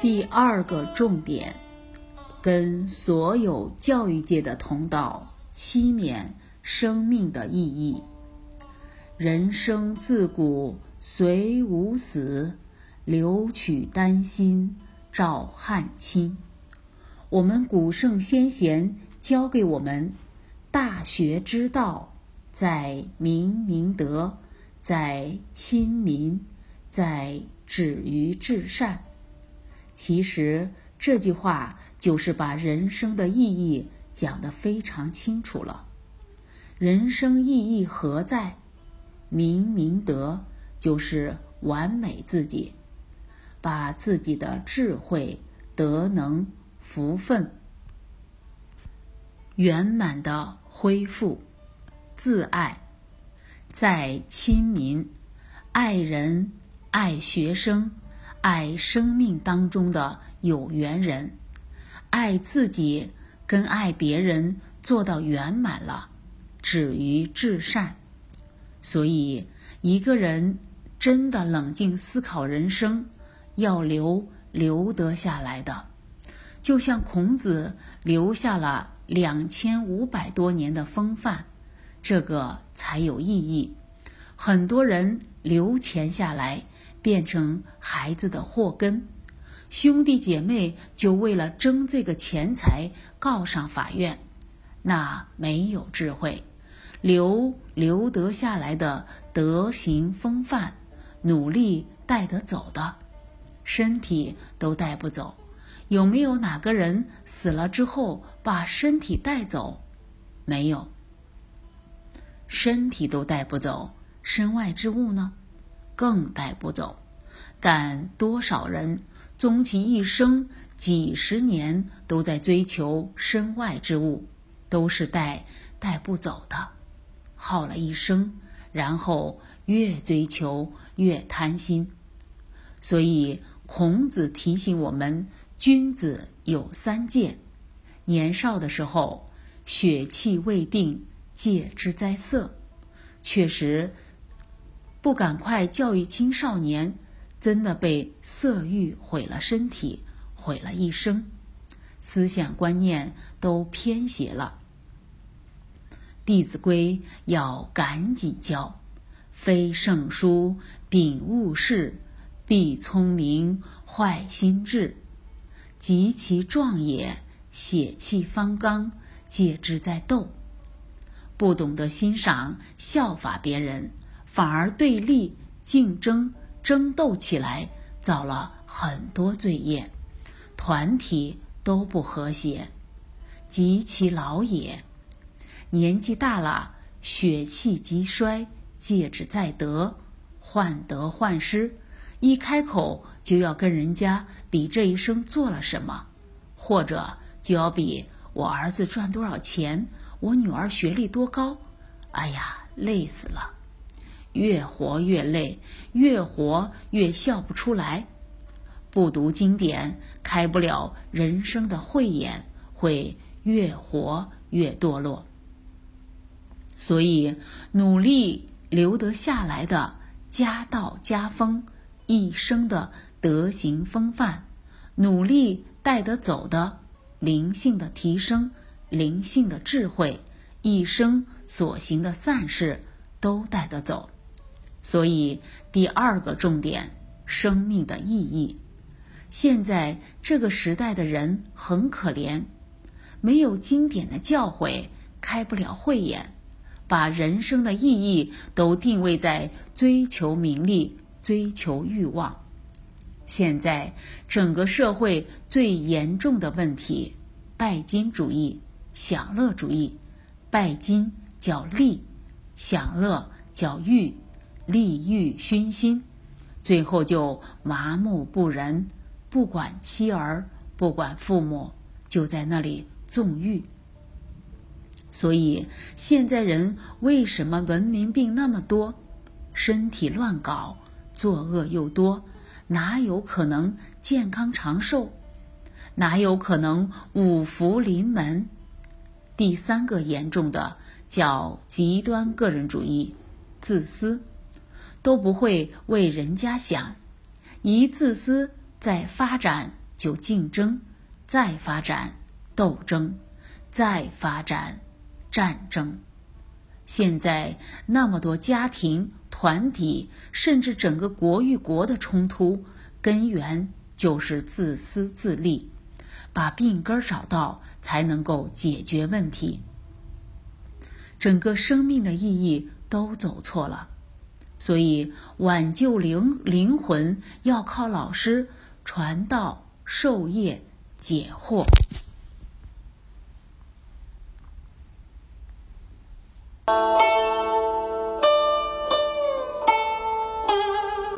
第二个重点，跟所有教育界的同道期勉生命的意义。人生自古虽无死，留取丹心照汗青。我们古圣先贤教给我们，大学之道，在明明德，在亲民，在止于至善。其实这句话就是把人生的意义讲得非常清楚了。人生意义何在？明明德就是完美自己，把自己的智慧、德能、福分圆满的恢复。自爱，在亲民，爱人，爱学生。爱生命当中的有缘人，爱自己跟爱别人做到圆满了，止于至善。所以，一个人真的冷静思考人生，要留留得下来的，就像孔子留下了两千五百多年的风范，这个才有意义。很多人留钱下来。变成孩子的祸根，兄弟姐妹就为了争这个钱财告上法院，那没有智慧，留留得下来的德行风范，努力带得走的，身体都带不走。有没有哪个人死了之后把身体带走？没有，身体都带不走，身外之物呢？更带不走，但多少人终其一生几十年都在追求身外之物，都是带带不走的，耗了一生，然后越追求越贪心。所以孔子提醒我们：君子有三戒，年少的时候血气未定，戒之在色。确实。不赶快教育青少年，真的被色欲毁了身体，毁了一生，思想观念都偏邪了。《弟子规》要赶紧教，非圣书，秉物事，必聪明，坏心智，及其壮也，血气方刚，戒之在斗。不懂得欣赏、效法别人。反而对立、竞争、争斗起来，造了很多罪业，团体都不和谐。及其老也，年纪大了，血气极衰，戒之在得，患得患失，一开口就要跟人家比这一生做了什么，或者就要比我儿子赚多少钱，我女儿学历多高。哎呀，累死了！越活越累，越活越笑不出来。不读经典，开不了人生的慧眼，会越活越堕落。所以，努力留得下来的家道家风，一生的德行风范，努力带得走的灵性的提升，灵性的智慧，一生所行的善事，都带得走。所以，第二个重点，生命的意义。现在这个时代的人很可怜，没有经典的教诲，开不了慧眼，把人生的意义都定位在追求名利、追求欲望。现在整个社会最严重的问题，拜金主义、享乐主义。拜金叫利，享乐叫欲。利欲熏心，最后就麻木不仁，不管妻儿，不管父母，就在那里纵欲。所以现在人为什么文明病那么多？身体乱搞，作恶又多，哪有可能健康长寿？哪有可能五福临门？第三个严重的叫极端个人主义，自私。都不会为人家想，一自私，再发展就竞争，再发展斗争，再发展战争。现在那么多家庭、团体，甚至整个国与国的冲突，根源就是自私自利。把病根找到，才能够解决问题。整个生命的意义都走错了，所以挽救灵灵魂要靠老师传道授业解惑。